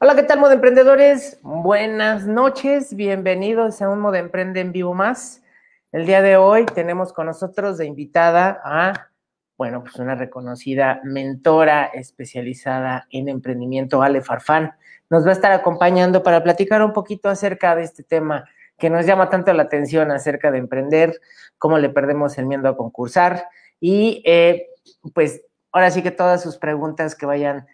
Hola, ¿qué tal, Modo Emprendedores? Buenas noches, bienvenidos a un Modo Emprende en vivo más. El día de hoy tenemos con nosotros de invitada a, bueno, pues una reconocida mentora especializada en emprendimiento, Ale Farfán. Nos va a estar acompañando para platicar un poquito acerca de este tema que nos llama tanto la atención acerca de emprender, cómo le perdemos el miedo a concursar y, eh, pues, ahora sí que todas sus preguntas que vayan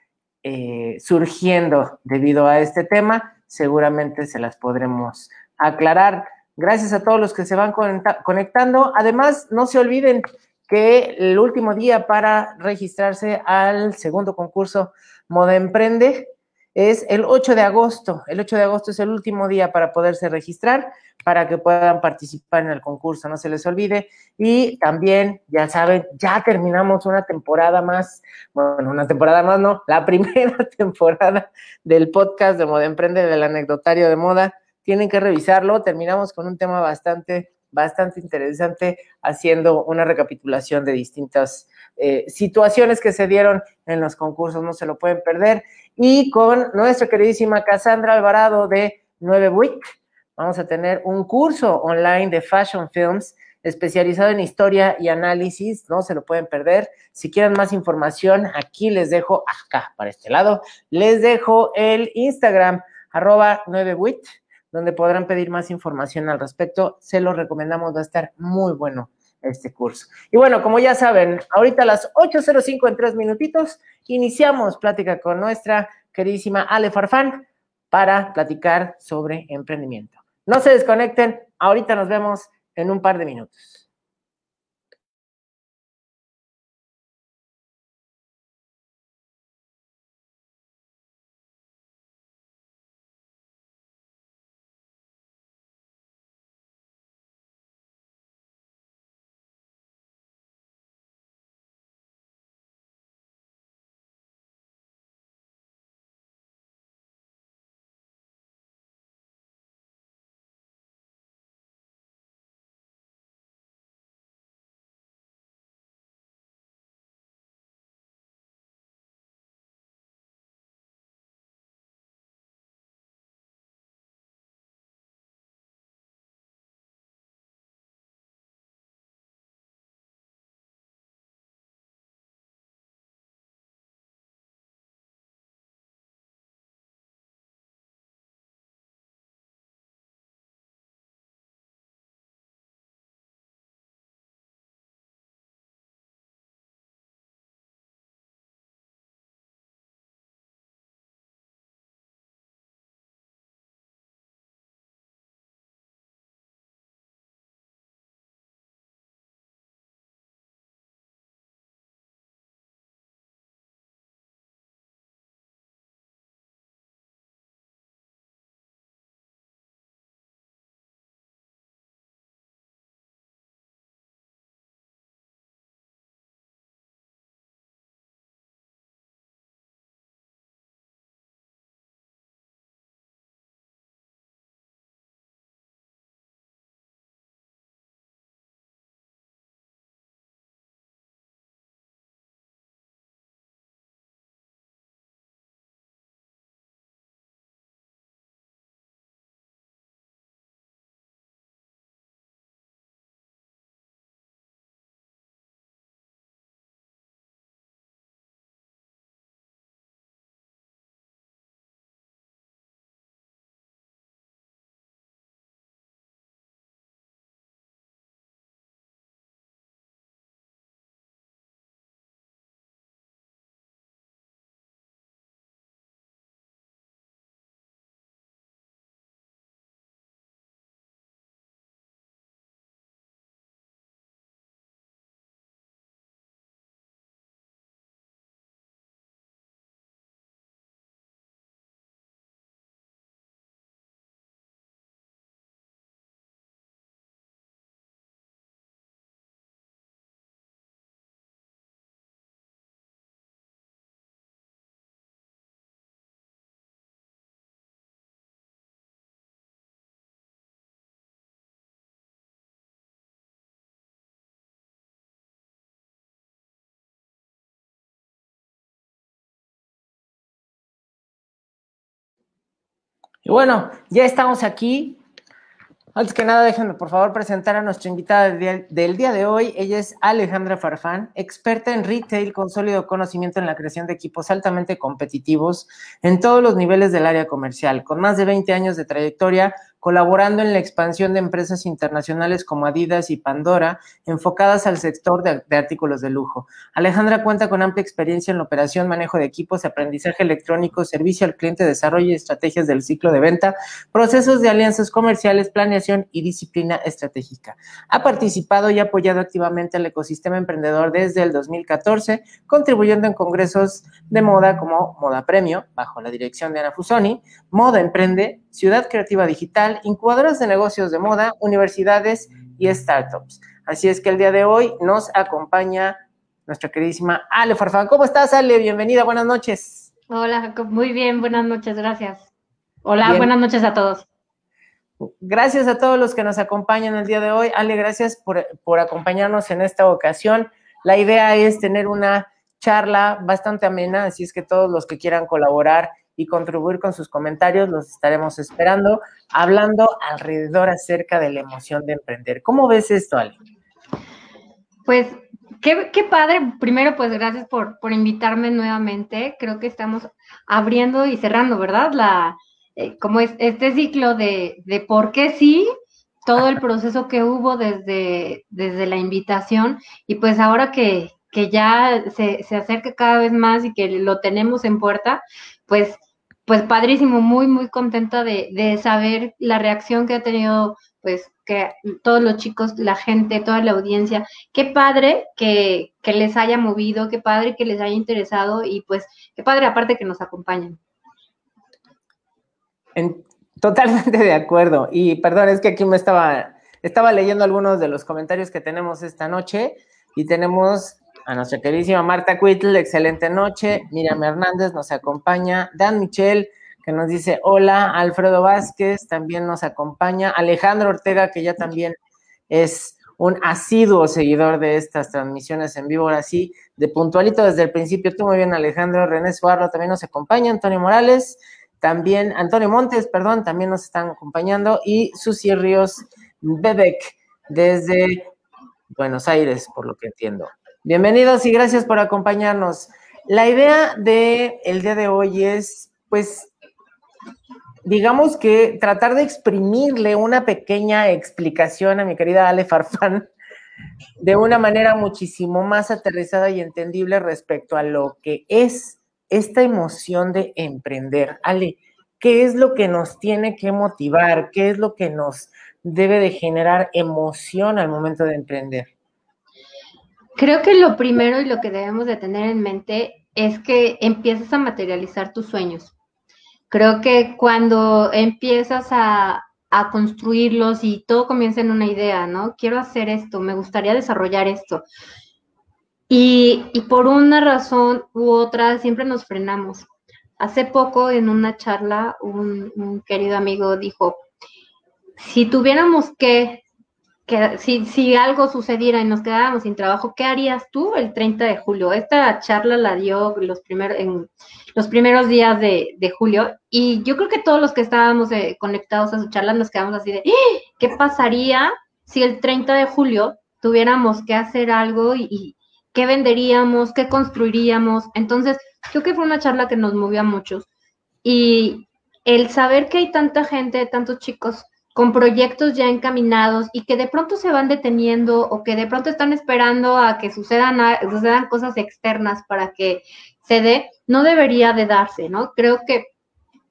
eh, surgiendo debido a este tema, seguramente se las podremos aclarar. Gracias a todos los que se van conectando. Además, no se olviden que el último día para registrarse al segundo concurso Moda Emprende es el 8 de agosto. El 8 de agosto es el último día para poderse registrar, para que puedan participar en el concurso, no se les olvide. Y también, ya saben, ya terminamos una temporada más, bueno, una temporada más, no, la primera temporada del podcast de Moda Emprende, del anecdotario de moda. Tienen que revisarlo. Terminamos con un tema bastante, bastante interesante, haciendo una recapitulación de distintas eh, situaciones que se dieron en los concursos, no se lo pueden perder y con nuestra queridísima Cassandra Alvarado de 9 Week. Vamos a tener un curso online de Fashion Films especializado en historia y análisis, no se lo pueden perder. Si quieren más información, aquí les dejo, acá, para este lado, les dejo el Instagram, arroba 9wit, donde podrán pedir más información al respecto. Se lo recomendamos, va a estar muy bueno este curso. Y bueno, como ya saben, ahorita a las 8.05 en tres minutitos, iniciamos plática con nuestra queridísima Ale Farfán para platicar sobre emprendimiento. No se desconecten, ahorita nos vemos en un par de minutos. Y bueno, ya estamos aquí. Antes que nada, déjenme por favor presentar a nuestra invitada del día, de hoy. Ella es Alejandra Farfán, experta en retail con sólido conocimiento en la creación de equipos altamente competitivos en todos los niveles del área comercial, con más de 20 años de trayectoria colaborando en la expansión de empresas internacionales como Adidas y Pandora, enfocadas al sector de, artículos de lujo. Alejandra cuenta con amplia experiencia en la operación, manejo de equipos, aprendizaje electrónico, servicio al cliente, desarrollo y estrategias del ciclo de venta, procesos de alianzas comerciales, planeación y disciplina estratégica. Ha participado y apoyado activamente al ecosistema emprendedor desde el 2014, contribuyendo en congresos de moda como Moda Premio, bajo la dirección de Ana Fusoni, Moda Emprende, Ciudad Creativa Digital, incubadoras de negocios de moda, universidades y startups. Así es que el día de hoy nos acompaña nuestra queridísima Ale Farfán. ¿Cómo estás, Ale? Bienvenida, buenas noches. Hola, Jacob. Muy bien, buenas noches, gracias. Hola, buenas noches a todos. Gracias a todos los que nos acompañan el día de hoy. Ale, gracias por, por acompañarnos en esta ocasión. La idea es tener una charla bastante amena, así es que todos los que quieran colaborar y contribuir con sus comentarios. Los estaremos esperando, hablando alrededor acerca de la emoción de emprender. ¿Cómo ves esto, Ale? Pues qué, qué padre. Primero, pues gracias por, por, invitarme nuevamente. Creo que estamos abriendo y cerrando, ¿verdad? La, eh, como es este ciclo de, de por qué sí, todo el proceso que hubo desde, desde la invitación y pues ahora que, que ya se, se acerca cada vez más y que lo tenemos en puerta, pues pues padrísimo, muy, muy contenta de, saber la reacción que ha tenido, pues, que todos los chicos, la gente, toda la audiencia. Qué padre que, les haya movido, qué padre que les haya interesado y pues, qué padre aparte que nos acompañen. totalmente de acuerdo. Y perdón, es que aquí me estaba, estaba leyendo algunos de los comentarios que tenemos esta noche y tenemos a nuestra queridísima Marta Cuitl, excelente noche. Miriam Hernández nos acompaña. Dan Michel, que nos dice hola. Alfredo Vázquez también nos acompaña. Alejandro Ortega, que ya también es un asiduo seguidor de estas transmisiones en vivo, ahora sí, de puntualito desde el principio. Tú muy bien, Alejandro. René Suarro también nos acompaña. Antonio Morales, también, Antonio Montes, perdón, también nos están acompañando. Y Susi Ríos Bebek, desde Buenos Aires, por lo que entiendo. Bienvenidos y gracias por acompañarnos. La idea de el día de hoy es, pues, digamos que tratar de exprimirle una pequeña explicación a mi querida Ale Farfán de una manera muchísimo más aterrizada y entendible respecto a lo que es esta emoción de emprender. Ale, ¿qué es lo que nos tiene que motivar? ¿Qué es lo que nos debe de generar emoción al momento de emprender? Creo que lo primero y lo que debemos de tener en mente es que empiezas a materializar tus sueños. Creo que cuando empiezas a, a construirlos y todo comienza en una idea, ¿no? Quiero hacer esto, me gustaría desarrollar esto. Y, y por una razón u otra siempre nos frenamos. Hace poco en una charla un, un querido amigo dijo, si tuviéramos que que si, si algo sucediera y nos quedáramos sin trabajo, ¿qué harías tú el 30 de julio? Esta charla la dio los primeros, en los primeros días de, julio y yo creo que todos los que estábamos eh, conectados a su charla nos quedamos así de, ¡Ah! ¿qué pasaría si el 30 de julio tuviéramos que hacer algo y, y qué venderíamos, qué construiríamos? Entonces, creo que fue una charla que nos movió a muchos y el saber que hay tanta gente, tantos chicos con proyectos ya encaminados y que de pronto se van deteniendo o que de pronto están esperando a que sucedan, sucedan cosas externas para que se dé, no debería de darse, ¿no? Creo que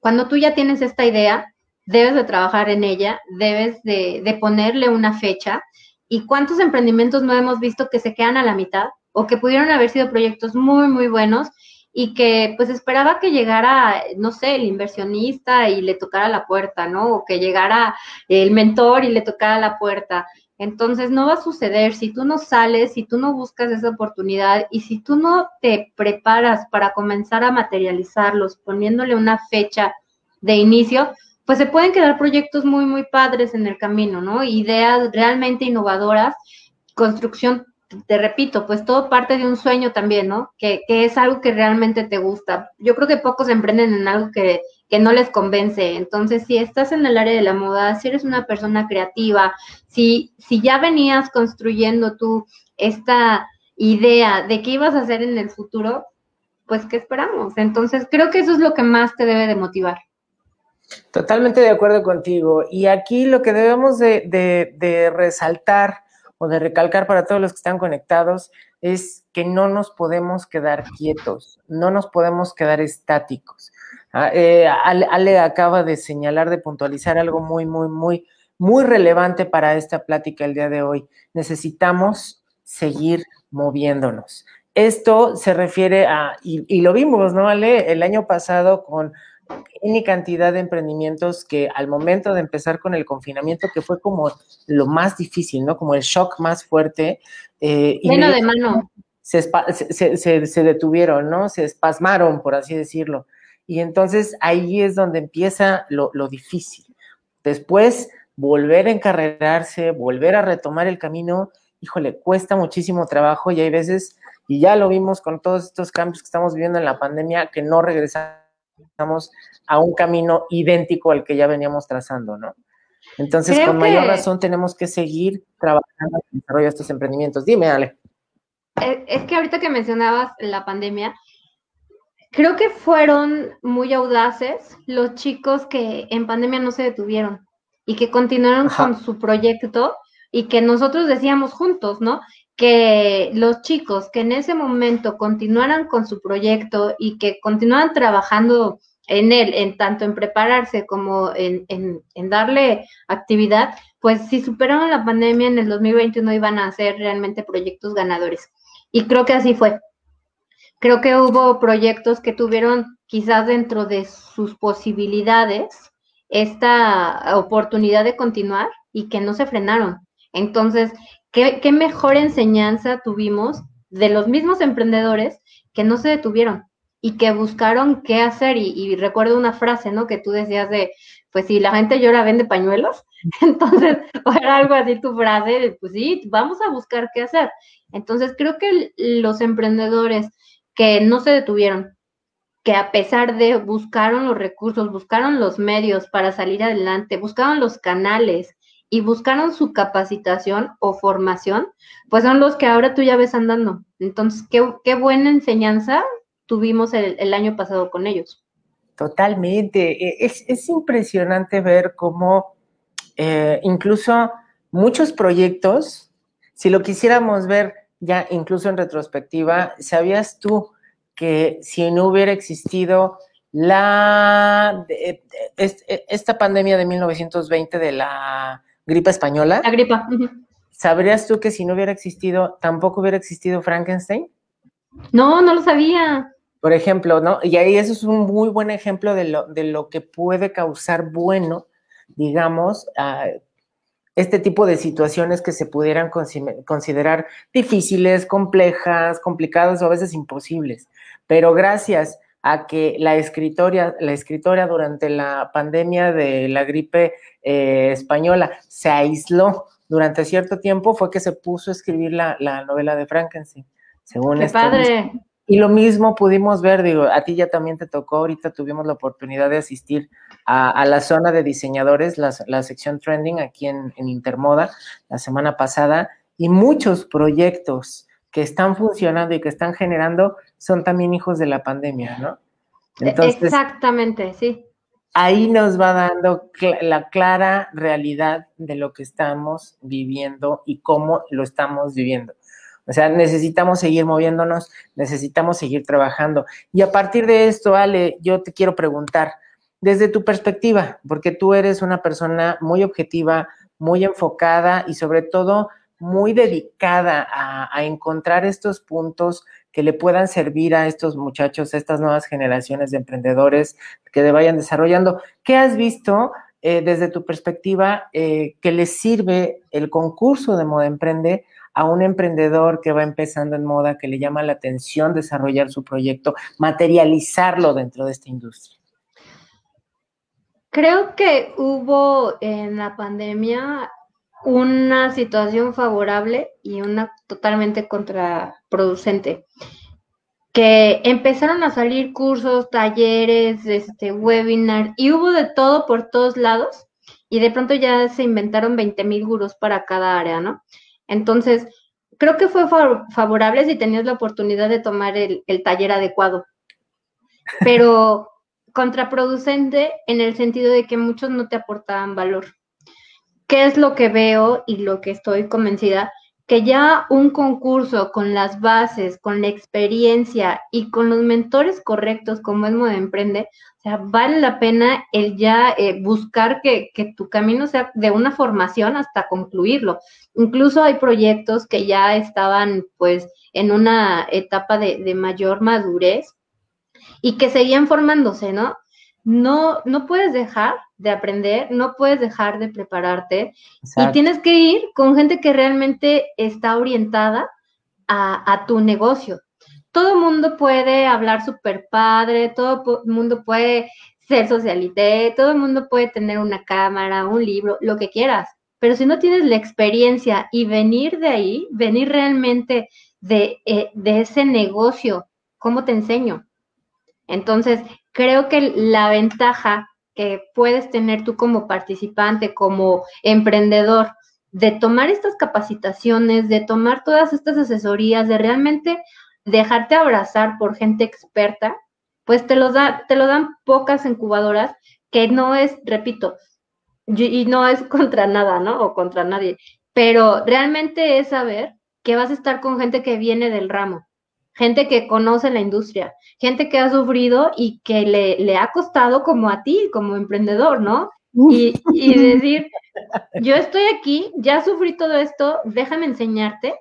cuando tú ya tienes esta idea, debes de trabajar en ella, debes de, de ponerle una fecha. ¿Y cuántos emprendimientos no hemos visto que se quedan a la mitad o que pudieron haber sido proyectos muy, muy buenos y que pues esperaba que llegara, no sé, el inversionista y le tocara la puerta, ¿no? O que llegara el mentor y le tocara la puerta. Entonces no va a suceder si tú no sales, si tú no buscas esa oportunidad y si tú no te preparas para comenzar a materializarlos poniéndole una fecha de inicio, pues se pueden quedar proyectos muy, muy padres en el camino, ¿no? Ideas realmente innovadoras, construcción te repito, pues todo parte de un sueño también, ¿no? Que, es algo que realmente te gusta. Yo creo que pocos emprenden en algo que, que no les convence. Entonces, si estás en el área de la moda, si eres una persona creativa, si, si ya venías construyendo tú esta idea de qué ibas a hacer en el futuro, pues ¿qué esperamos? Entonces, creo que eso es lo que más te debe de motivar. Totalmente de acuerdo contigo. Y aquí lo que debemos de, de resaltar o de recalcar para todos los que están conectados es que no nos podemos quedar quietos, no nos podemos quedar estáticos. Ah, eh, Ale, acaba de señalar, de puntualizar algo muy, muy, muy, muy relevante para esta plática el día de hoy. Necesitamos seguir moviéndonos. Esto se refiere a, y, lo vimos, ¿no, Ale? El año pasado con ni cantidad de emprendimientos que al momento de empezar con el confinamiento, que fue como lo más difícil, ¿no? Como el shock más fuerte. Eh, de mano. Se, se, se, detuvieron, ¿no? Se espasmaron, por así decirlo. Y entonces ahí es donde empieza lo, difícil. Después, volver a encarrerarse, volver a retomar el camino, híjole, cuesta muchísimo trabajo y hay veces, y ya lo vimos con todos estos cambios que estamos viviendo en la pandemia, que no regresamos a un camino idéntico al que ya veníamos trazando, ¿no? Entonces, con mayor razón tenemos que seguir trabajando en el desarrollo de estos emprendimientos. Dime, Ale. Eh, es que ahorita que mencionabas la pandemia, Creo que fueron muy audaces los chicos que en pandemia no se detuvieron y que continuaron con su proyecto y que nosotros decíamos juntos, ¿no? Que los chicos que en ese momento continuaran con su proyecto y que continuaran trabajando en él, en tanto en prepararse como en, en, darle actividad, pues si superaron la pandemia en el 2021 iban a hacer realmente proyectos ganadores. Y creo que así fue. Creo que hubo proyectos que tuvieron quizás dentro de sus posibilidades esta oportunidad de continuar y que no se frenaron. Entonces, ¿qué, mejor enseñanza tuvimos de los mismos emprendedores que no se detuvieron y que buscaron qué hacer? Y, recuerdo una frase, ¿no? Que tú decías de, pues si la gente llora, vende pañuelos. Entonces, era algo así tu frase, pues sí, vamos a buscar qué hacer. Entonces, creo que los emprendedores que no se detuvieron, que a pesar de buscaron los recursos, buscaron los medios para salir adelante, buscaron los canales y buscaron su capacitación o formación, pues son los que ahora tú ya ves andando. Entonces, qué, buena enseñanza tuvimos el, año pasado con ellos. Totalmente. E, es, impresionante ver cómo eh, incluso muchos proyectos, si lo quisiéramos ver ya incluso en retrospectiva, ¿sabías tú que si no hubiera existido la esta pandemia de 1920 de la gripa española? La gripa. ¿Sabrías tú que si no hubiera existido, tampoco hubiera existido Frankenstein? No, no lo sabía. Por ejemplo, ¿no? Y ahí eso es un muy buen ejemplo de lo, de lo que puede causar bueno, digamos, este tipo de situaciones que se pudieran considerar difíciles, complejas, complicadas o a veces imposibles. Pero gracias a que la escritora, la escritora durante la pandemia de la gripe eh, española se aisló durante cierto tiempo, fue que se puso a escribir la, novela de Frankenstein. Según ¡Qué padre! Y lo mismo pudimos ver, digo, a ti ya también te tocó, ahorita tuvimos la oportunidad de asistir a, la zona de diseñadores, la, la sección trending aquí en, Intermoda la semana pasada, y muchos proyectos que están funcionando y que están generando son también hijos de la pandemia, ¿no? Entonces, Exactamente, sí. Ahí nos va dando la clara realidad de lo que estamos viviendo y cómo lo estamos viviendo. O sea, necesitamos seguir moviéndonos, necesitamos seguir trabajando. Y a partir de esto, Ale, yo te quiero preguntar, desde tu perspectiva, porque tú eres una persona muy objetiva, muy enfocada y sobre todo muy dedicada a, encontrar estos puntos que le puedan servir a estos muchachos, a estas nuevas generaciones de emprendedores que vayan desarrollando. ¿Qué has visto eh, desde tu perspectiva eh, que les sirve el concurso de Moda Emprende a un emprendedor que va empezando en moda, que le llama la atención desarrollar su proyecto, materializarlo dentro de esta industria? Creo que hubo en la pandemia una situación favorable y una totalmente contraproducente. que empezaron a salir cursos, talleres, este, webinar, y hubo de todo por todos lados, y de pronto ya se inventaron 20 mil gurús para cada área, ¿no? Entonces, creo que fue favorable si tenías la oportunidad de tomar el, el taller adecuado, pero contraproducente en el sentido de que muchos no te aportaban valor. ¿Qué es lo que veo y lo que estoy convencida? que ya un concurso con las bases, con la experiencia y con los mentores correctos como es Moda Emprende, o sea, vale la pena el ya eh, buscar que, tu camino sea de una formación hasta concluirlo. Incluso hay proyectos que ya estaban pues en una etapa de, de mayor madurez y que seguían formándose, ¿no? No, no puedes dejar de aprender, no puedes dejar de prepararte y tienes que ir con gente que realmente está orientada a, tu negocio. Todo mundo puede hablar súper padre, todo mundo puede ser socialité, todo el mundo puede tener una cámara, un libro, lo que quieras, pero si no tienes la experiencia y venir de ahí, venir realmente de, eh, de ese negocio, ¿cómo te enseño? Entonces, creo que la ventaja que puedes tener tú como participante, como emprendedor, de tomar estas capacitaciones, de tomar todas estas asesorías, de realmente dejarte abrazar por gente experta, pues te lo, da, te lo dan pocas incubadoras, que no es, repito, y no es contra nada, ¿no? O contra nadie, pero realmente es saber que vas a estar con gente que viene del ramo, gente que conoce la industria, gente que ha sufrido y que le, le ha costado como a ti, como emprendedor, ¿no? Y, y, decir, yo estoy aquí, ya sufrí todo esto, déjame enseñarte.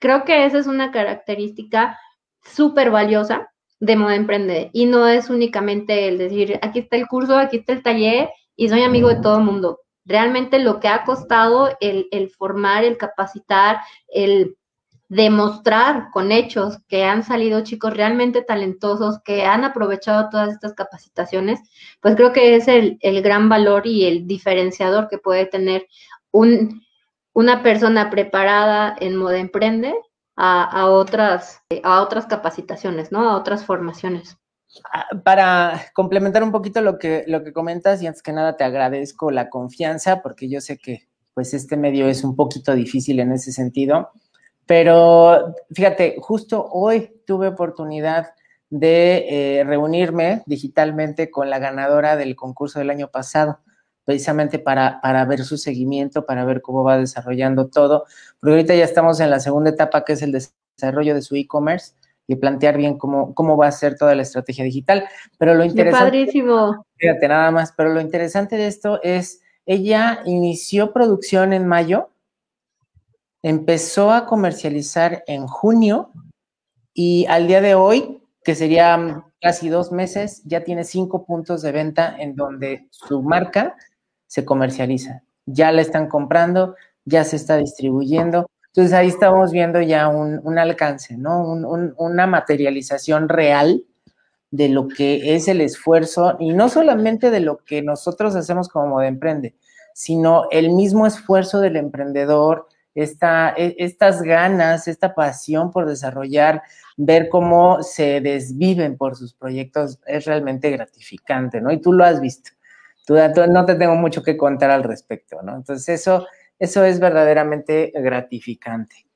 Creo que esa es una característica súper valiosa de Moda Emprender. Y no es únicamente el decir, aquí está el curso, aquí está el taller y soy amigo de todo el mundo. Realmente lo que ha costado el, el formar, el capacitar, el demostrar con hechos que han salido chicos realmente talentosos, que han aprovechado todas estas capacitaciones, pues creo que es el, gran valor y el diferenciador que puede tener un, una persona preparada en moda emprende a, otras, a otras capacitaciones, ¿no? A otras formaciones. Ah, para complementar un poquito lo que, lo que comentas, y antes que nada te agradezco la confianza, porque yo sé que pues este medio es un poquito difícil en ese sentido. Pero fíjate, justo hoy tuve oportunidad de eh, reunirme digitalmente con la ganadora del concurso del año pasado, precisamente para, para ver su seguimiento, para ver cómo va desarrollando todo, porque ahorita ya estamos en la segunda etapa que es el desarrollo de su e-commerce y plantear bien cómo, cómo va a ser toda la estrategia digital. Pero lo interesante... padrísimo. Fíjate, nada más, pero lo interesante de esto es, ella inició producción en mayo, empezó a comercializar en junio y al día de hoy, que sería casi dos meses, ya tiene cinco puntos de venta en donde su marca se comercializa. Ya la están comprando, ya se está distribuyendo. Entonces ahí estamos viendo ya un, alcance, ¿no? una materialización real de lo que es el esfuerzo y no solamente de lo que nosotros hacemos como de emprende, sino el mismo esfuerzo del emprendedor, esta, e, estas ganas, esta pasión por desarrollar, ver cómo se desviven por sus proyectos es realmente gratificante, ¿no? Y tú lo has visto. Tú, no te tengo mucho que contar al respecto, ¿no? Entonces eso, eso es verdaderamente gratificante.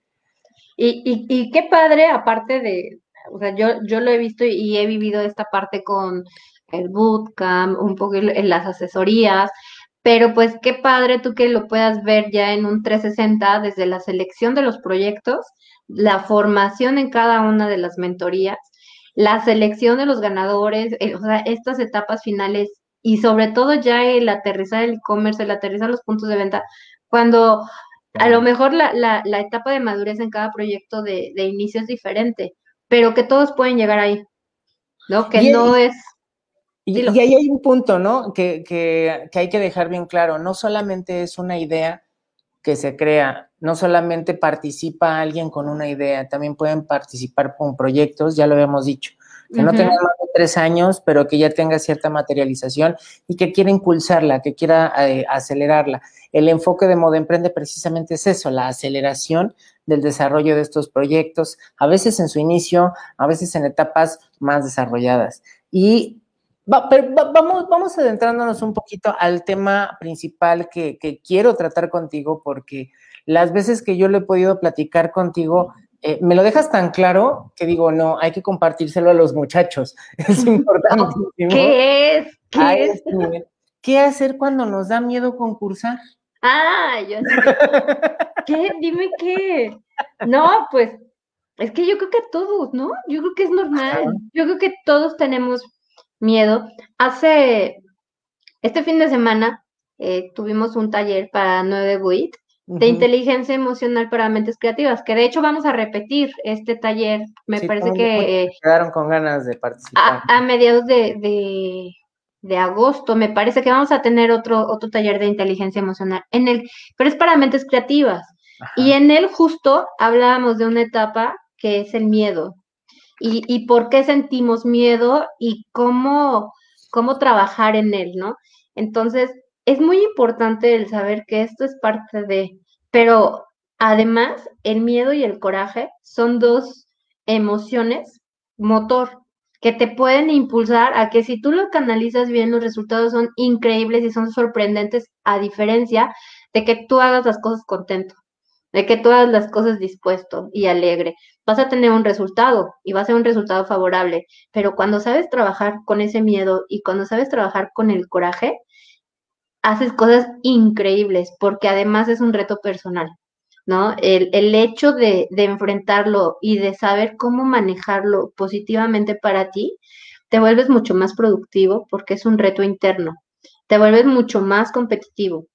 Y, y, qué padre, aparte de, o sea, yo, yo lo he visto y he vivido esta parte con el bootcamp, un poco en las asesorías, pero pues qué padre tú que lo puedas ver ya en un 360 desde la selección de los proyectos, la formación en cada una de las mentorías, la selección de los ganadores, eh, o sea, estas etapas finales y sobre todo ya el aterrizar el e-commerce, el aterrizar los puntos de venta, cuando a lo mejor la, la, la etapa de madurez en cada proyecto de, de, inicio es diferente, pero que todos pueden llegar ahí, ¿no? Que no es y, ahí hay un punto, ¿no? Que, que, hay que dejar bien claro. No solamente es una idea que se crea, no solamente participa alguien con una idea, también pueden participar con proyectos, ya lo habíamos dicho, que no tengan más de tres años, pero que ya tenga cierta materialización y que quiera impulsarla, que quiera eh, acelerarla. El enfoque de Modo Emprende precisamente es eso, la aceleración del desarrollo de estos proyectos, a veces en su inicio, a veces en etapas más desarrolladas. Y vamos, vamos adentrándonos un poquito al tema principal que, que quiero tratar contigo, porque las veces que yo lo he podido platicar contigo, eh, me lo dejas tan claro que digo, no, hay que compartírselo a los muchachos. Es importante. ¿Qué es? ¿Qué, es? ¿Qué hacer cuando nos da miedo concursar? Ah, yo sé. ¿Qué? Dime qué. No, pues es que yo creo que todos, ¿no? Yo creo que es normal. Yo creo que todos tenemos miedo. Hace este fin de semana eh, tuvimos un taller para 9 Buit de inteligencia emocional para mentes creativas, que de hecho vamos a repetir este taller, me parece que... quedaron con ganas de participar. A, mediados de, de, agosto, me parece que vamos a tener otro, otro taller de inteligencia emocional, en el, pero es para mentes creativas. Y en él justo hablábamos de una etapa que es el miedo. Y, y por qué sentimos miedo y cómo, cómo trabajar en él, ¿no? Entonces, es muy importante el saber que esto es parte de, pero además el miedo y el coraje son dos emociones motor que te pueden impulsar a que si tú lo canalizas bien, los resultados son increíbles y son sorprendentes, a diferencia de que tú hagas las cosas contento, de que hagas las cosas dispuesto y alegre. Vas a tener un resultado y va a ser un resultado favorable, pero cuando sabes trabajar con ese miedo y cuando sabes trabajar con el coraje, haces cosas increíbles, porque además es un reto personal, ¿no? El, el hecho de, de, enfrentarlo y de saber cómo manejarlo positivamente para ti, te vuelves mucho más productivo porque es un reto interno, te vuelves mucho más competitivo.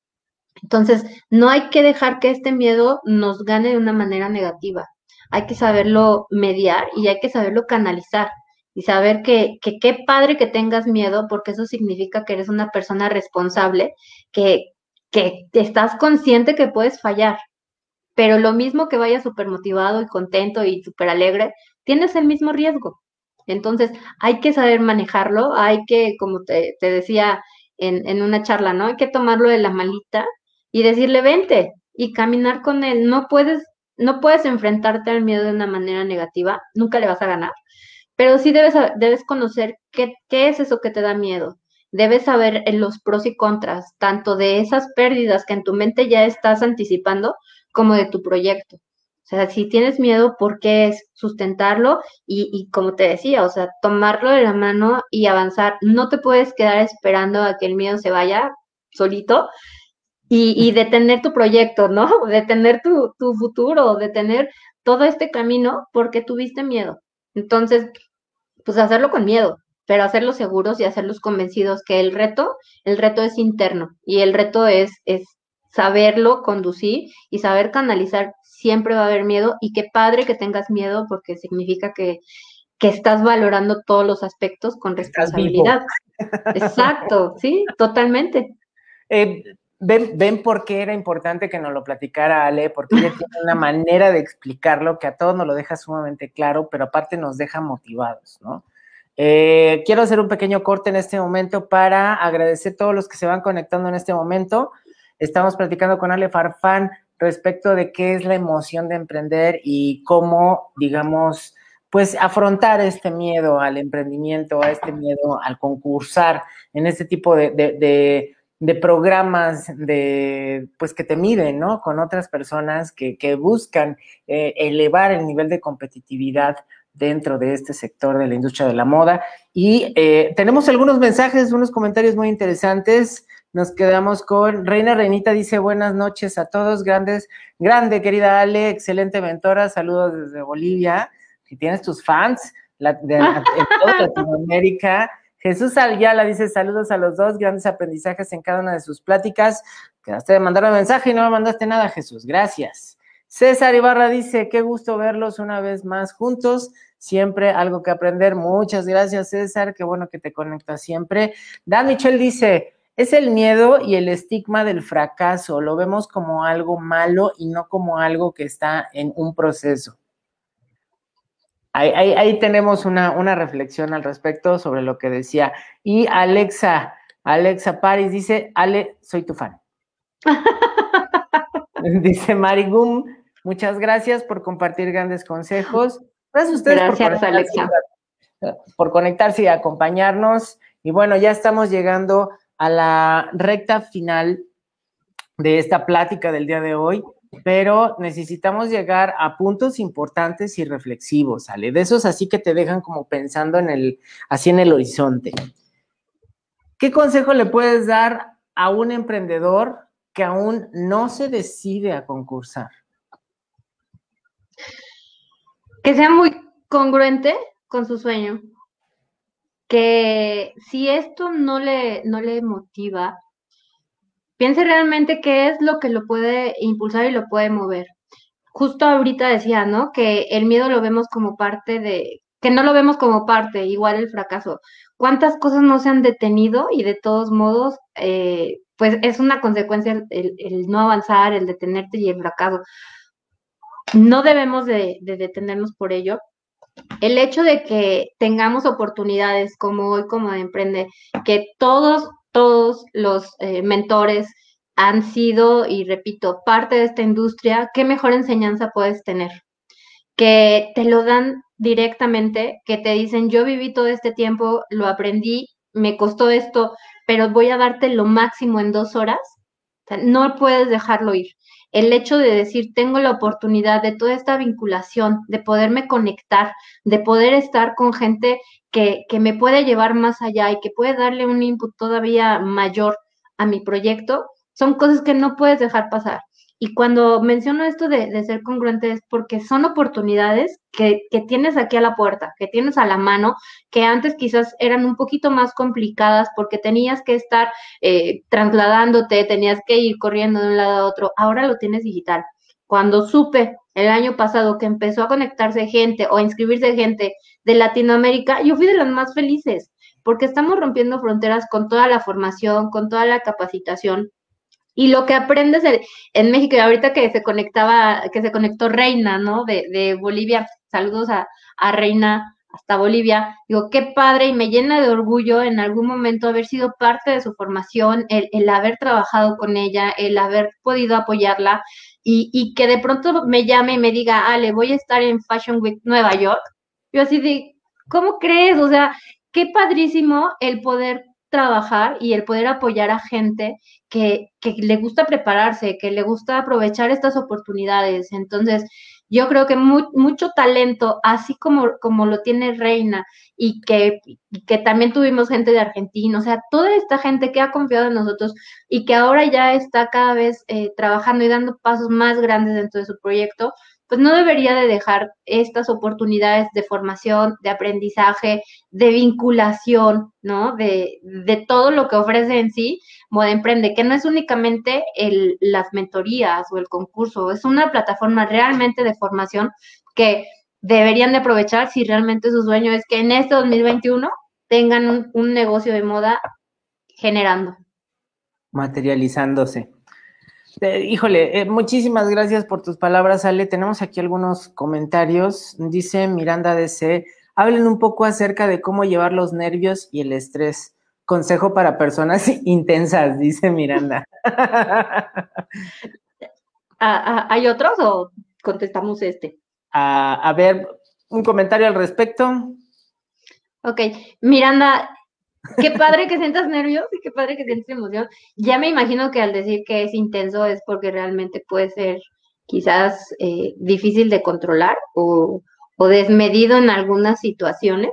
Entonces, no hay que dejar que este miedo nos gane de una manera negativa. Hay que saberlo mediar y hay que saberlo canalizar y saber que, qué padre que tengas miedo, porque eso significa que eres una persona responsable, que, que estás consciente que puedes fallar. Pero lo mismo que vayas súper motivado y contento y súper alegre, tienes el mismo riesgo. Entonces, hay que saber manejarlo, hay que, como te, te decía en, en, una charla, ¿no? Hay que tomarlo de la malita y decirle, vente y caminar con él. No puedes, no puedes enfrentarte al miedo de una manera negativa, nunca le vas a ganar pero sí debes, debes conocer qué, qué es eso que te da miedo. Debes saber los pros y contras, tanto de esas pérdidas que en tu mente ya estás anticipando, como de tu proyecto. O sea, si tienes miedo, ¿por qué es sustentarlo? Y, y, como te decía, o sea, tomarlo de la mano y avanzar. No te puedes quedar esperando a que el miedo se vaya solito y, y detener tu proyecto, ¿no? Detener tu, tu futuro, detener todo este camino porque tuviste miedo. Entonces, pues hacerlo con miedo, pero hacerlos seguros y hacerlos convencidos que el reto, el reto es interno y el reto es, es saberlo conducir y saber canalizar. Siempre va a haber miedo y qué padre que tengas miedo porque significa que, que estás valorando todos los aspectos con responsabilidad. Exacto, sí, totalmente. Eh, ven, ven por qué era importante que nos lo platicara Ale, porque ella tiene una manera de explicarlo que a todos nos lo deja sumamente claro, pero aparte nos deja motivados, ¿no? Eh, quiero hacer un pequeño corte en este momento para agradecer a todos los que se van conectando en este momento. Estamos platicando con Ale Farfán respecto de qué es la emoción de emprender y cómo, digamos, pues afrontar este miedo al emprendimiento, a este miedo al concursar en este tipo de, programas de, pues que te miden, ¿no? Con otras personas que, que buscan eh, elevar el nivel de competitividad dentro de este sector de la industria de la moda. Y eh, tenemos algunos mensajes, unos comentarios muy interesantes. Nos quedamos con Reina Reinita, dice buenas noches a todos, grandes, grande querida Ale, excelente mentora, saludos desde Bolivia. Si tienes tus fans la, de, en toda Latinoamérica, Jesús Ayala dice saludos a los dos, grandes aprendizajes en cada una de sus pláticas. Quedaste de mandar un mensaje y no me mandaste nada, Jesús. Gracias. César Ibarra dice, qué gusto verlos una vez más juntos. Siempre algo que aprender. Muchas gracias, César. Qué bueno que te conectas siempre. Dan Michel dice, es el miedo y el estigma del fracaso. Lo vemos como algo malo y no como algo que está en un proceso. Ahí, tenemos una, una, reflexión al respecto sobre lo que decía. Y Alexa, Alexa Paris dice, Ale, soy tu fan. dice Marigum, muchas gracias por compartir grandes consejos. Gracias a ustedes por Alexa. por conectarse y acompañarnos. Y bueno, ya estamos llegando a la recta final de esta plática del día de hoy, pero necesitamos llegar a puntos importantes y reflexivos, ¿sale? De esos así que te dejan como pensando en el, así en el horizonte. ¿Qué consejo le puedes dar a un emprendedor que aún no se decide a concursar? Que sea muy congruente con su sueño. Que si esto no le, no le motiva, piense realmente qué es lo que lo puede impulsar y lo puede mover. Justo ahorita decía, ¿no? Que el miedo lo vemos como parte de, que no lo vemos como parte, igual el fracaso. ¿Cuántas cosas no se han detenido y de todos modos, eh, pues es una consecuencia el, no avanzar, el detenerte y el fracaso. No debemos de, detenernos por ello. El hecho de que tengamos oportunidades como hoy, como de Emprende, que todos todos los eh, mentores han sido, y repito, parte de esta industria, ¿qué mejor enseñanza puedes tener? Que te lo dan directamente, que te dicen, yo viví todo este tiempo, lo aprendí, me costó esto, pero voy a darte lo máximo en dos horas. no puedes dejarlo ir. El hecho de decir, tengo la oportunidad de toda esta vinculación, de poderme conectar, de poder estar con gente que, que me puede llevar más allá y que puede darle un input todavía mayor a mi proyecto, son cosas que no puedes dejar pasar. Y cuando menciono esto de, ser congruente es porque son oportunidades que, tienes aquí a la puerta, que tienes a la mano, que antes quizás eran un poquito más complicadas porque tenías que estar eh, trasladándote, tenías que ir corriendo de un lado a otro, ahora lo tienes digital. Cuando supe el año pasado que empezó a conectarse gente o a inscribirse gente de Latinoamérica, yo fui de las más felices porque estamos rompiendo fronteras con toda la formación, con toda la capacitación y lo que aprendes en, México, y ahorita que se conectaba, que se conectó Reina, ¿no? De, Bolivia, saludos a, Reina hasta Bolivia, digo, qué padre y me llena de orgullo en algún momento haber sido parte de su formación, el, el haber trabajado con ella, el haber podido apoyarla y, y, que de pronto me llame y me diga, Ale, voy a estar en Fashion Week Nueva York. Yo así de, ¿cómo crees? O sea, qué padrísimo el poder trabajar y el poder apoyar a gente que, le gusta prepararse, que le gusta aprovechar estas oportunidades. Entonces, yo creo que mucho talento, así como, como lo tiene Reina y que, que también tuvimos gente de Argentina, o sea, toda esta gente que ha confiado en nosotros y que ahora ya está cada vez eh, trabajando y dando pasos más grandes dentro de su proyecto, pues no debería de dejar estas oportunidades de formación, de aprendizaje, de vinculación, ¿no? De, de todo lo que ofrece en sí Moda Emprende, que no es únicamente las mentorías o el concurso, es una plataforma realmente de formación que deberían de aprovechar si realmente su sueño es que en este 2021 tengan un, negocio de moda generando. Materializándose. Híjole, eh, muchísimas gracias por tus palabras, Ale. Tenemos aquí algunos comentarios. Dice Miranda DC, hablen un poco acerca de cómo llevar los nervios y el estrés. Consejo para personas intensas, dice Miranda. Ah, ah, ¿Hay otros o contestamos este? Ah, a ver, un comentario al respecto. Ok, Miranda, Qué padre que sientas nervios y qué padre que sientas emoción. Ya me imagino que al decir que es intenso es porque realmente puede ser quizás eh, difícil de controlar o, desmedido en algunas situaciones.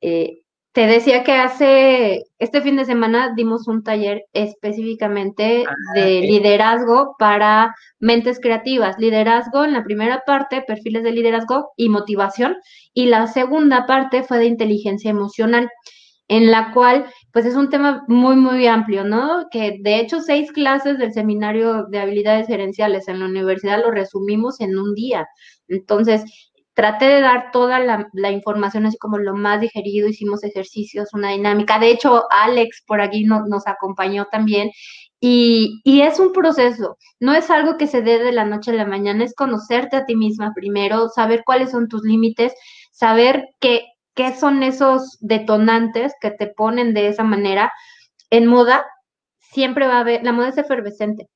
Eh, te decía que hace, este fin de semana dimos un taller específicamente ah, de liderazgo para mentes creativas. Liderazgo en la primera parte, perfiles de liderazgo y motivación, y la segunda parte fue de inteligencia emocional en la cual, pues es un tema muy, muy amplio, ¿no? Que de hecho seis clases del seminario de habilidades gerenciales en la universidad lo resumimos en un día. Entonces, traté de dar toda la, información así como lo más digerido, hicimos ejercicios, una dinámica. De hecho, Alex por aquí nos acompañó también. Y, y, es un proceso, no es algo que se dé de la noche a la mañana, es conocerte a ti misma primero, saber cuáles son tus límites, saber qué, qué son esos detonantes que te ponen de esa manera. En moda, siempre va a haber, la moda es efervescente.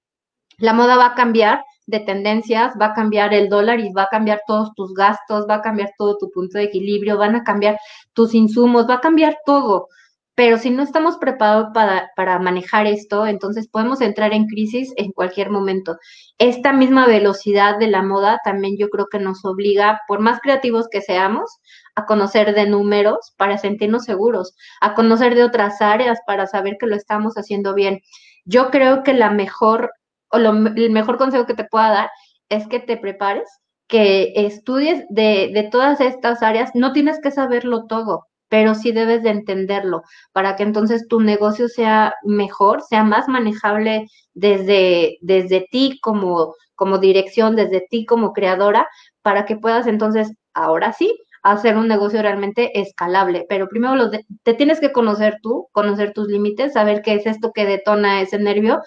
La moda va a cambiar de tendencias, va a cambiar el dólar y va a cambiar todos tus gastos, va a cambiar todo tu punto de equilibrio, van a cambiar tus insumos, va a cambiar todo. Pero si no estamos preparados para, para manejar esto, entonces podemos entrar en crisis en cualquier momento. Esta misma velocidad de la moda también yo creo que nos obliga, por más creativos que seamos, a conocer de números para sentirnos seguros, a conocer de otras áreas para saber que lo estamos haciendo bien. Yo creo que la mejor o el mejor consejo que te pueda dar es que te prepares, que estudies de, de todas estas áreas. No tienes que saberlo todo, pero sí debes de entenderlo para que entonces tu negocio sea mejor, sea más manejable desde, desde ti como, como dirección, desde ti como creadora, para que puedas entonces, ahora sí, hacer un negocio realmente escalable. Pero primero lo te tienes que conocer tú, conocer tus límites, saber qué es esto que detona ese nervio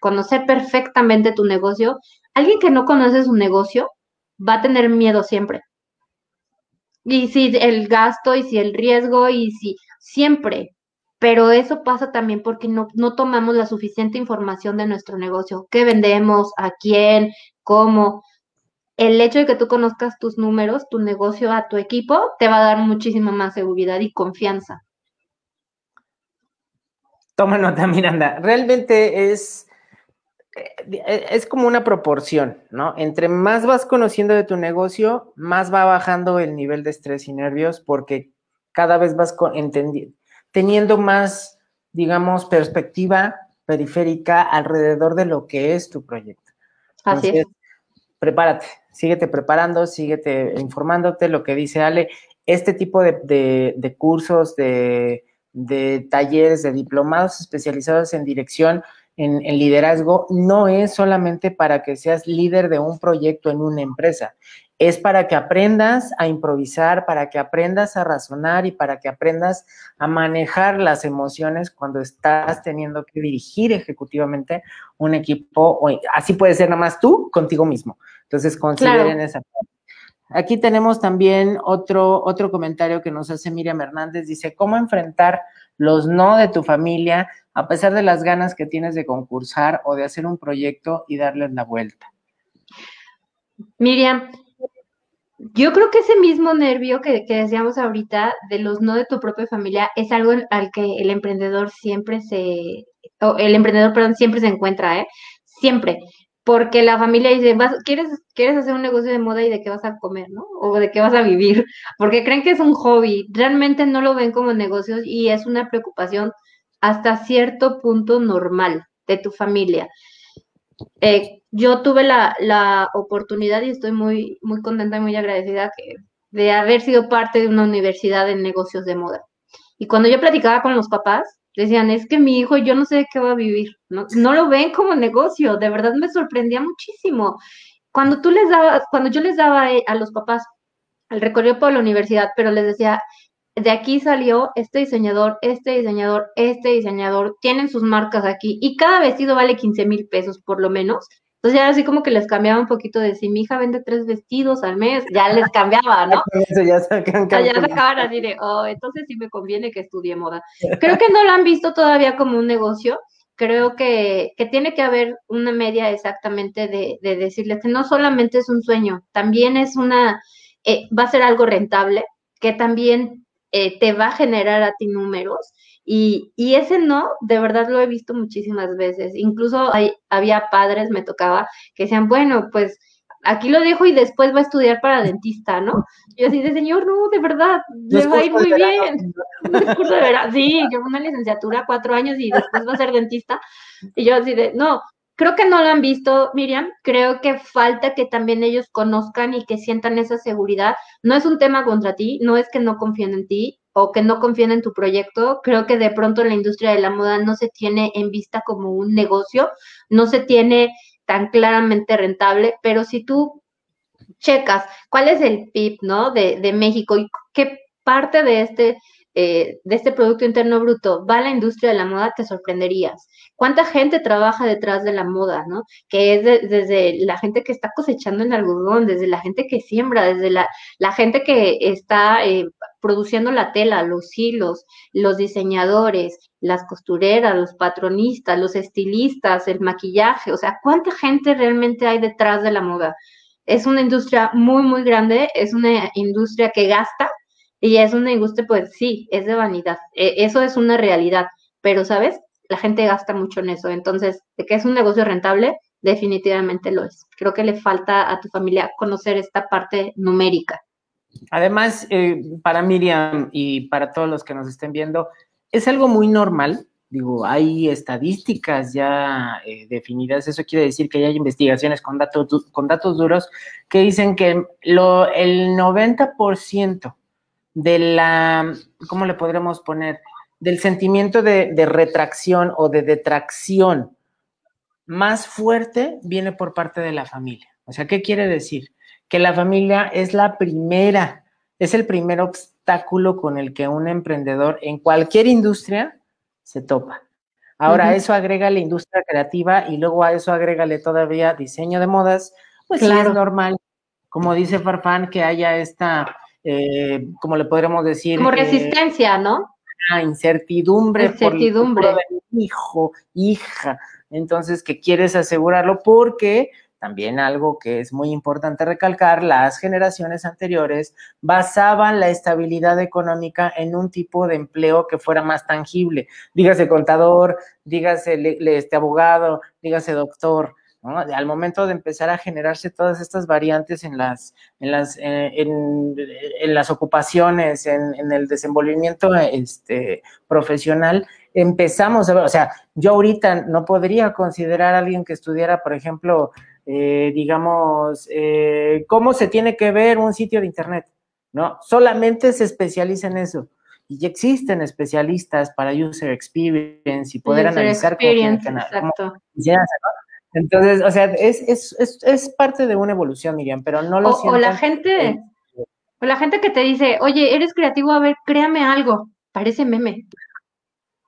conocer perfectamente tu negocio. Alguien que no conoce su negocio va a tener miedo siempre. Y si el gasto y si el riesgo y si siempre. Pero eso pasa también porque no, no tomamos la suficiente información de nuestro negocio. ¿Qué vendemos? ¿A quién? ¿Cómo? El hecho de que tú conozcas tus números, tu negocio, a tu equipo, te va a dar muchísima más seguridad y confianza. Toma nota, Miranda. Realmente es es como una proporción, ¿no? Entre más vas conociendo de tu negocio, más va bajando el nivel de estrés y nervios porque cada vez vas teniendo más, digamos, perspectiva periférica alrededor de lo que es tu proyecto. Así es. Prepárate, síguete preparando, síguete informándote, lo que dice Ale, este tipo de, cursos, de, de talleres, de diplomados especializados en dirección, en, liderazgo no es solamente para que seas líder de un proyecto en una empresa, es para que aprendas a improvisar, para que aprendas a razonar y para que aprendas a manejar las emociones cuando estás teniendo que dirigir ejecutivamente un equipo, así puede ser nada más tú contigo mismo. Entonces, consideren esa parte. Aquí tenemos también otro, otro comentario que nos hace Miriam Hernández. Dice, ¿cómo enfrentar los no de tu familia a pesar de las ganas que tienes de concursar o de hacer un proyecto y darles la vuelta? Miriam, yo creo que ese mismo nervio que, decíamos ahorita de los no de tu propia familia es algo al que el emprendedor siempre se, o el emprendedor, perdón, siempre se encuentra, ¿eh? Siempre porque la familia dice, vas, ¿quieres, quieres hacer un negocio de moda y de qué vas a comer, ¿no? O de qué vas a vivir, porque creen que es un hobby, realmente no lo ven como negocios y es una preocupación hasta cierto punto normal de tu familia. Eh, yo tuve la, la, oportunidad y estoy muy, muy contenta y muy agradecida de haber sido parte de una universidad en negocios de moda. Y cuando yo platicaba con los papás, decían, es que mi hijo yo no sé de qué va a vivir, ¿no? no lo ven como negocio, de verdad me sorprendía muchísimo. Cuando tú les dabas, cuando yo les daba a los papás el recorrido por la universidad, pero les decía, de aquí salió este diseñador, este diseñador, este diseñador, tienen sus marcas aquí y cada vestido vale 15 mil pesos por lo menos. Entonces ya así como que les cambiaba un poquito de si mi hija vende tres vestidos al mes, ya les cambiaba, ¿no? Eso ya sacan ya sacaban así de, oh, entonces sí me conviene que estudie moda. Creo que no lo han visto todavía como un negocio. Creo que, que tiene que haber una media exactamente de, de decirles que no solamente es un sueño, también es una, eh, va a ser algo rentable, que también eh, te va a generar a ti números y, y, ese no, de verdad lo he visto muchísimas veces. Incluso hay, había padres, me tocaba, que decían, bueno, pues aquí lo dejo y después va a estudiar para dentista, ¿no? Y yo así de, señor, no, de verdad, le va a ir muy bien. Un de verdad, sí, yo una licenciatura, cuatro años y después va a ser dentista. Y yo así de, no, creo que no lo han visto, Miriam. Creo que falta que también ellos conozcan y que sientan esa seguridad. No es un tema contra ti, no es que no confíen en ti, o que no confían en tu proyecto, creo que de pronto la industria de la moda no se tiene en vista como un negocio, no se tiene tan claramente rentable, pero si tú checas cuál es el PIB, ¿no? De, de México y qué parte de este eh, de este Producto Interno Bruto va a la industria de la moda, te sorprenderías. ¿Cuánta gente trabaja detrás de la moda, no? Que es desde la gente que está cosechando el algodón, desde la gente que siembra, desde la, la gente que está eh, produciendo la tela, los hilos, los diseñadores, las costureras, los patronistas, los estilistas, el maquillaje, o sea, ¿cuánta gente realmente hay detrás de la moda? Es una industria muy, muy grande, es una industria que gasta y es una industria, pues sí, es de vanidad, e, eso es una realidad, pero, ¿sabes? La gente gasta mucho en eso, entonces, de que es un negocio rentable, definitivamente lo es. Creo que le falta a tu familia conocer esta parte numérica. Además, eh, para Miriam y para todos los que nos estén viendo, es algo muy normal. Digo, hay estadísticas ya eh, definidas. Eso quiere decir que ya hay investigaciones con datos, con datos duros que dicen que el 90% de la, ¿cómo le podremos poner? Del sentimiento de, de retracción o de detracción más fuerte viene por parte de la familia. O sea, ¿qué quiere decir? que la familia es la primera, es el primer obstáculo con el que un emprendedor en cualquier industria se topa. Ahora, eso agrega la industria creativa y luego a eso agrégale todavía diseño de modas, pues es normal, como dice Farfán, que haya esta, eh, como le podremos decir? Como resistencia, ¿no? incertidumbre, incertidumbre. por hijo, hija. Entonces, que quieres asegurarlo porque también algo que es muy importante recalcar, las generaciones anteriores basaban la estabilidad económica en un tipo de empleo que fuera más tangible. Dígase contador, dígase este abogado, dígase doctor. Al momento de empezar a generarse todas estas variantes en las, en las, eh, en, las ocupaciones, en, el desenvolvimiento este, profesional, empezamos a ver, o sea, yo ahorita no podría considerar a alguien que estudiara, por ejemplo, eh, digamos, eh, cómo se tiene que ver un sitio de Internet, ¿no? Solamente se especializa en eso. Y ya existen especialistas para user experience y poder analizar cómo, exacto. Entonces, o sea, es, es, es, es, parte de una evolución, Miriam, pero no lo o, o la gente, o la gente que te dice, oye, eres creativo, a ver, créame algo, parece meme.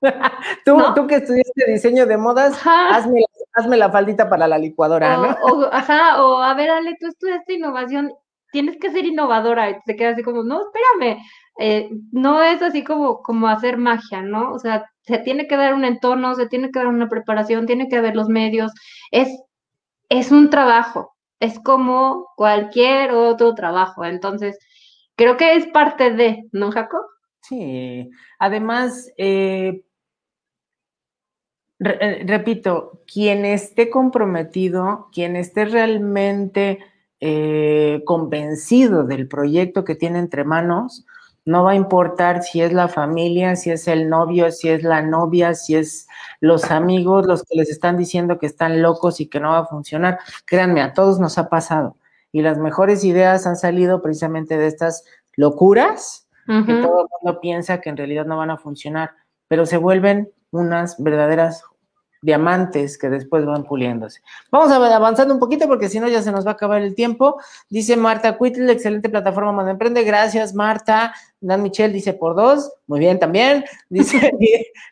tú, tú que estudiaste diseño de modas, hazme hazme la faldita para la licuadora, ¿no? O, ajá, o a ver, Ale, tú estudiaste innovación, tienes que ser innovadora, y te quedas así como, no, espérame, eh, no es así como, como hacer magia, ¿no? O sea, se tiene que dar un entorno, se tiene que dar una preparación, tiene que haber los medios, es, es un trabajo, es como cualquier otro trabajo, entonces, creo que es parte de, ¿no, Jacob? Sí, además, eh, eh, repito, quien esté comprometido, quien esté realmente eh, convencido del proyecto que tiene entre manos, no va a importar si es la familia, si es el novio, si es la novia, si es los amigos, los que les están diciendo que están locos y que no va a funcionar. Créanme, a todos nos ha pasado. Y las mejores ideas han salido precisamente de estas locuras que todo el mundo piensa que en realidad no van a funcionar, pero se vuelven unas verdaderas diamantes que después van puliéndose. Vamos a avanzando un poquito porque si no ya se nos va a acabar el tiempo. Dice Marta Cuitl, excelente plataforma Mano Emprende. Gracias, Marta. Dan Michelle dice por dos. Muy bien también. Dice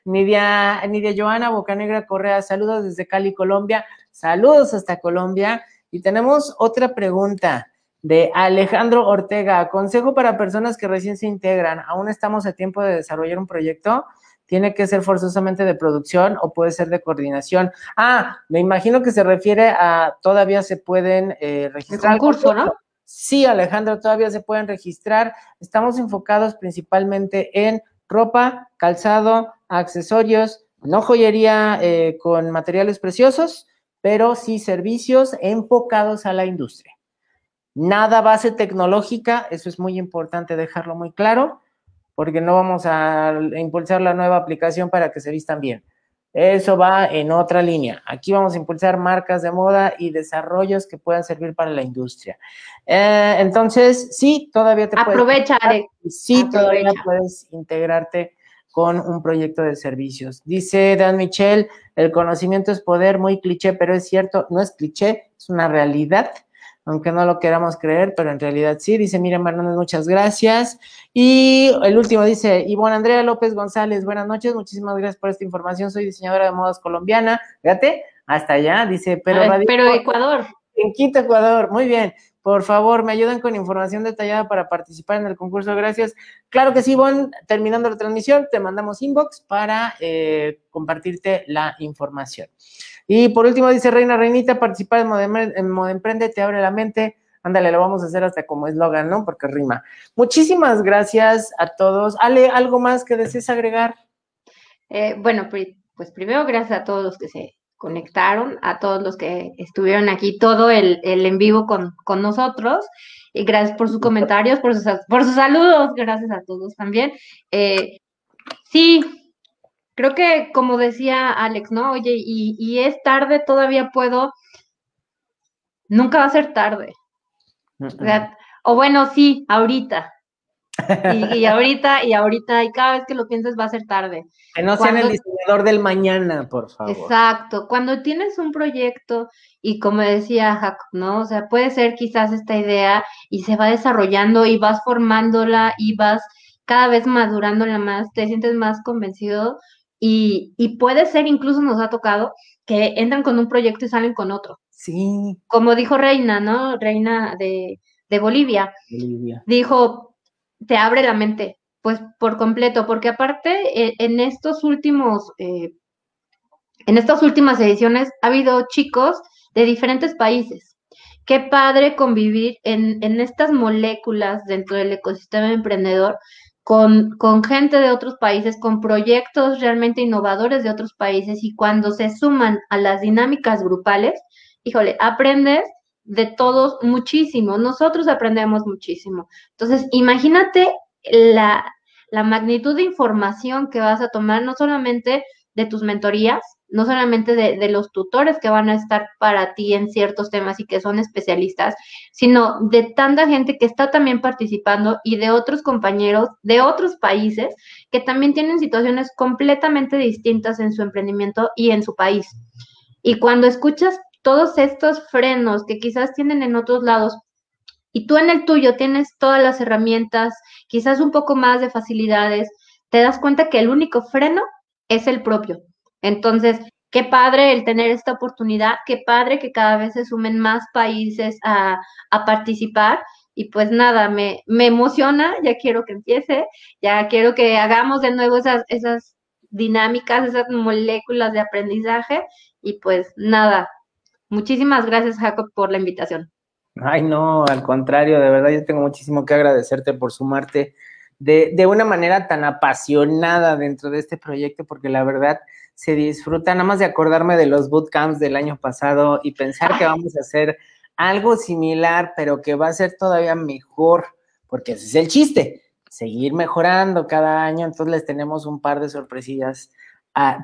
Nidia, Nidia Joana Bocanegra Correa. Saludos desde Cali, Colombia. Saludos hasta Colombia. Y tenemos otra pregunta de Alejandro Ortega. Consejo para personas que recién se integran. ¿Aún estamos a tiempo de desarrollar un proyecto? ¿Tiene que ser forzosamente de producción o puede ser de coordinación? Ah, me imagino que se refiere a todavía se pueden eh, registrar. El concurso, ¿no? Sí, Alejandro, todavía se pueden registrar. Estamos enfocados principalmente en ropa, calzado, accesorios, no joyería eh, con materiales preciosos, pero sí servicios enfocados a la industria. Nada base tecnológica, eso es muy importante dejarlo muy claro porque no vamos a impulsar la nueva aplicación para que se vistan bien. Eso va en otra línea. Aquí vamos a impulsar marcas de moda y desarrollos que puedan servir para la industria. Eh, entonces, sí, todavía te Aprovecha, puedes... Sí, todavía puedes integrarte con un proyecto de servicios. Dice Dan Michel, el conocimiento es poder, muy cliché, pero es cierto, no es cliché, es una realidad. Aunque no lo queramos creer, pero en realidad sí. Dice Miriam Hernández, muchas gracias. Y el último dice, Ivonne Andrea López González, buenas noches, muchísimas gracias por esta información. Soy diseñadora de modas colombiana. Fíjate, hasta allá, dice, pero... pero Ecuador. En Quito, Ecuador, muy bien. Por favor, me ayudan con información detallada para participar en el concurso. Gracias. Claro que sí, Bon. Terminando la transmisión, te mandamos inbox para eh, compartirte la información. Y por último, dice Reina Reinita, participar en Modo, Emprende te abre la mente. Ándale, lo vamos a hacer hasta como eslogan, ¿no? Porque rima. Muchísimas gracias a todos. Ale, ¿algo más que desees agregar? Eh, bueno, pues primero gracias a todos los que se conectaron, a todos los que estuvieron aquí, todo el, en vivo con, nosotros. Y gracias por sus comentarios, por sus, por sus saludos, gracias a todos también. Eh, sí, creo que como decía Alex, ¿no? Oye, y, y es tarde, todavía puedo. Nunca va a ser tarde. o bueno, sí, ahorita, y, ahorita, y ahorita, y cada vez que lo pienses va a ser tarde. Que no sean el diseñador del mañana, por favor. Exacto. Cuando tienes un proyecto, y como decía Jacob, ¿no? O sea, puede ser quizás esta idea y se va desarrollando y vas formándola y vas cada vez madurándola más, te sientes más convencido y, y puede ser, incluso nos ha tocado, que entran con un proyecto y salen con otro. Sí. Como dijo Reina, ¿no? Reina de, de Bolivia. Bolivia. Dijo, te abre la mente, pues por completo, porque aparte eh, en estos últimos, eh, en estas últimas ediciones ha habido chicos de diferentes países. Qué padre convivir en, en estas moléculas dentro del ecosistema emprendedor con, con, gente de otros países, con proyectos realmente innovadores de otros países y cuando se suman a las dinámicas grupales, híjole, aprendes de todos muchísimo. Nosotros aprendemos muchísimo. Entonces, imagínate la, magnitud de información que vas a tomar, no solamente de tus mentorías, no solamente de, los tutores que van a estar para ti en ciertos temas y que son especialistas, sino de tanta gente que está también participando y de otros compañeros de otros países que también tienen situaciones completamente distintas en su emprendimiento y en su país. Y cuando escuchas todos estos frenos que quizás tienen en otros lados y tú en el tuyo tienes todas las herramientas, quizás un poco más de facilidades, te das cuenta que el único freno es el propio. Entonces, qué padre el tener esta oportunidad, qué padre que cada vez se sumen más países a, participar. Y pues nada, me, me, emociona, ya quiero que empiece, ya quiero que hagamos de nuevo esas, esas dinámicas, esas moléculas de aprendizaje. Y pues nada, Muchísimas gracias, Jacob, por la invitación. Ay, no, al contrario, de verdad yo tengo muchísimo que agradecerte por sumarte de, de, una manera tan apasionada dentro de este proyecto, porque la verdad se disfruta nada más de acordarme de los bootcamps del año pasado y pensar que vamos a hacer algo similar, pero que va a ser todavía mejor, porque ese es el chiste, seguir mejorando cada año, entonces les tenemos un par de sorpresillas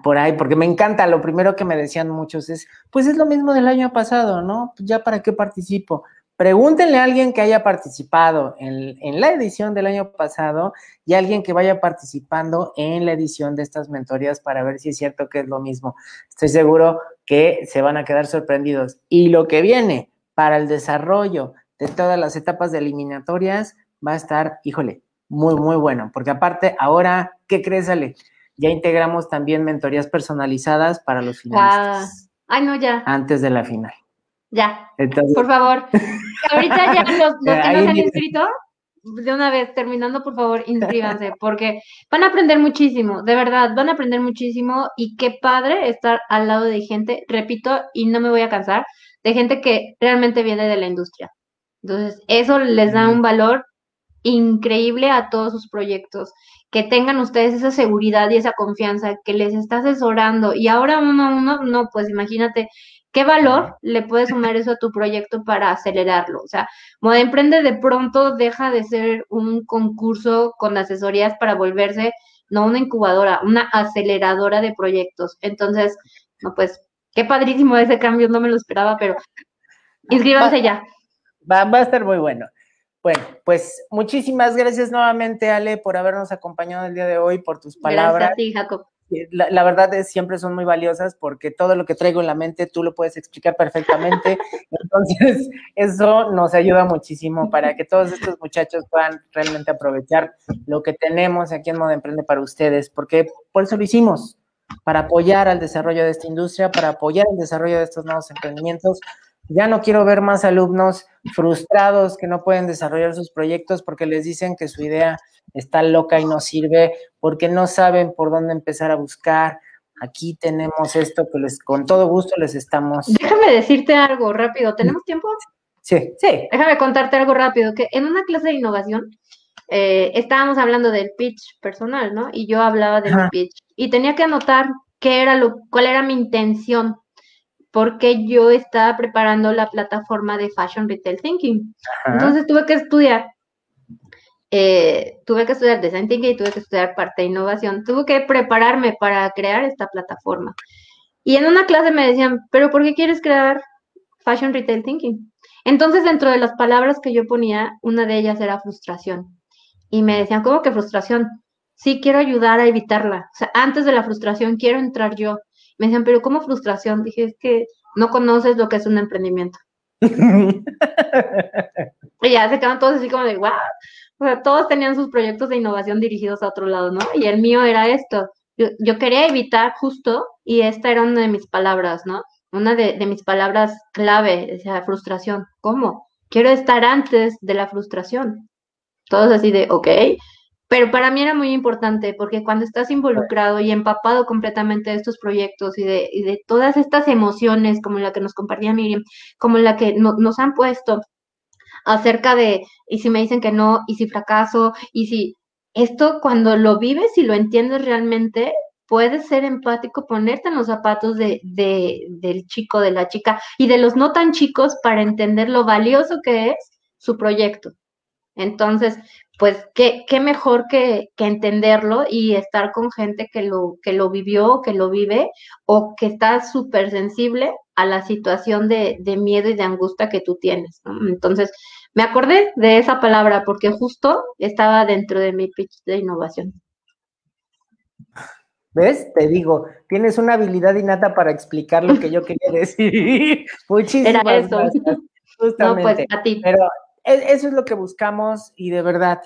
por ahí, porque me encanta, lo primero que me decían muchos es, pues es lo mismo del año pasado, ¿no? Pues ya para qué participo. Pregúntenle a alguien que haya participado en, en, la edición del año pasado y a alguien que vaya participando en la edición de estas mentorías para ver si es cierto que es lo mismo. Estoy seguro que se van a quedar sorprendidos. Y lo que viene para el desarrollo de todas las etapas de eliminatorias va a estar, híjole, muy, muy bueno, porque aparte ahora, ¿qué crees, Ale? ya integramos también mentorías personalizadas para los finalistas. Ah, ay, no, ya. Antes de la final. Ya. por favor. Ahorita ya los, que no se han inscrito, de una vez, terminando, por favor, inscríbanse, porque van a aprender muchísimo, de verdad, van a aprender muchísimo y qué padre estar al lado de gente, repito, y no me voy a cansar, de gente que realmente viene de la industria. Entonces, eso les da un valor increíble a todos sus proyectos que tengan ustedes esa seguridad y esa confianza que les está asesorando y ahora uno a uno, no, pues imagínate qué valor le puedes sumar eso a tu proyecto para acelerarlo. O sea, Moda Emprende de pronto deja de ser un concurso con asesorías para volverse, no una incubadora, una aceleradora de proyectos. Entonces, no, pues, qué padrísimo ese cambio, no me lo esperaba, pero inscríbanse ya. Va, va a estar muy bueno. Bueno, pues muchísimas gracias nuevamente, Ale, por habernos acompañado el día de hoy, por tus palabras. Gracias a ti, Jacob. La, verdad es siempre son muy valiosas porque todo lo que traigo en la mente tú lo puedes explicar perfectamente. Entonces, eso nos ayuda muchísimo para que todos estos muchachos puedan realmente aprovechar lo que tenemos aquí en Modo Emprende para ustedes, porque por eso lo hicimos, para apoyar al desarrollo de esta industria, para apoyar el desarrollo de estos nuevos emprendimientos. Ya no quiero ver más alumnos frustrados que no pueden desarrollar sus proyectos porque les dicen que su idea está loca y no sirve, porque no saben por dónde empezar a buscar. Aquí tenemos esto que les, con todo gusto les estamos. Déjame decirte algo rápido. ¿Tenemos tiempo? Sí, sí. Déjame contarte algo rápido, que en una clase de innovación eh, estábamos hablando del pitch personal, ¿no? Y yo hablaba del pitch y tenía que anotar qué era lo, cuál era mi intención, porque yo estaba preparando la plataforma de Fashion Retail Thinking. Entonces tuve que estudiar eh, tuve que estudiar Design Thinking y tuve que estudiar parte de innovación. Tuve que prepararme para crear esta plataforma. Y en una clase me decían, pero ¿por qué quieres crear Fashion Retail Thinking? Entonces, dentro de las palabras que yo ponía, una de ellas era frustración. Y me decían, ¿cómo que frustración? Sí, quiero ayudar a evitarla. O sea, antes de la frustración quiero entrar yo. Me decían, pero ¿cómo frustración? Dije, es que no conoces lo que es un emprendimiento. y ya se quedan todos así como de, wow, o sea, todos tenían sus proyectos de innovación dirigidos a otro lado, ¿no? Y el mío era esto. Yo, quería evitar justo, y esta era una de mis palabras, ¿no? Una de, mis palabras clave, o sea, frustración. ¿Cómo? Quiero estar antes de la frustración. Todos así de, ok. Pero para mí era muy importante porque cuando estás involucrado y empapado completamente de estos proyectos y de, de todas estas emociones como la que nos compartía Miriam, como la que nos han puesto acerca de, y si me dicen que no, y si fracaso, y si esto cuando lo vives y lo entiendes realmente, puedes ser empático, ponerte en los zapatos de, de, del chico, de la chica y de los no tan chicos para entender lo valioso que es su proyecto. Entonces, pues qué, qué mejor que, que, entenderlo y estar con gente que lo, que lo vivió, que lo vive o que está súper sensible a la situación de, de, miedo y de angustia que tú tienes. Entonces, me acordé de esa palabra porque justo estaba dentro de mi pitch de innovación. ¿Ves? Te digo, tienes una habilidad innata para explicar lo que yo quería decir. Muchísimas Era eso. gracias. Justamente. No, pues a ti. Pero eso es lo que buscamos y de verdad,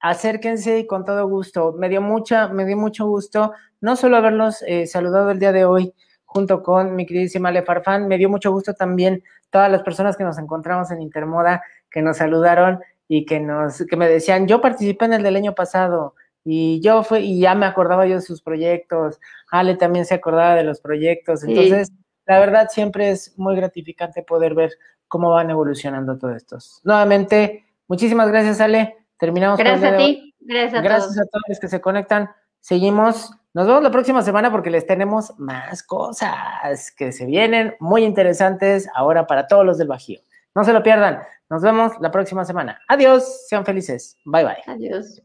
acérquense y con todo gusto. Me dio mucha, me dio mucho gusto no solo haberlos eh, saludado el día de hoy junto con mi queridísima Le Farfán, me dio mucho gusto también todas las personas que nos encontramos en Intermoda que nos saludaron y que nos, que me decían, yo participé en el del año pasado y yo fui, y ya me acordaba yo de sus proyectos, Ale también se acordaba de los proyectos, entonces, la verdad siempre es muy gratificante poder ver cómo van evolucionando todos estos. Nuevamente, muchísimas gracias, Ale. Terminamos. Gracias a ti. Gracias a Gracias a todos los que se conectan. Seguimos. Nos vemos la próxima semana porque les tenemos más cosas que se vienen muy interesantes ahora para todos los del Bajío. No se lo pierdan. Nos vemos la próxima semana. Adiós, sean felices. Bye bye. Adiós.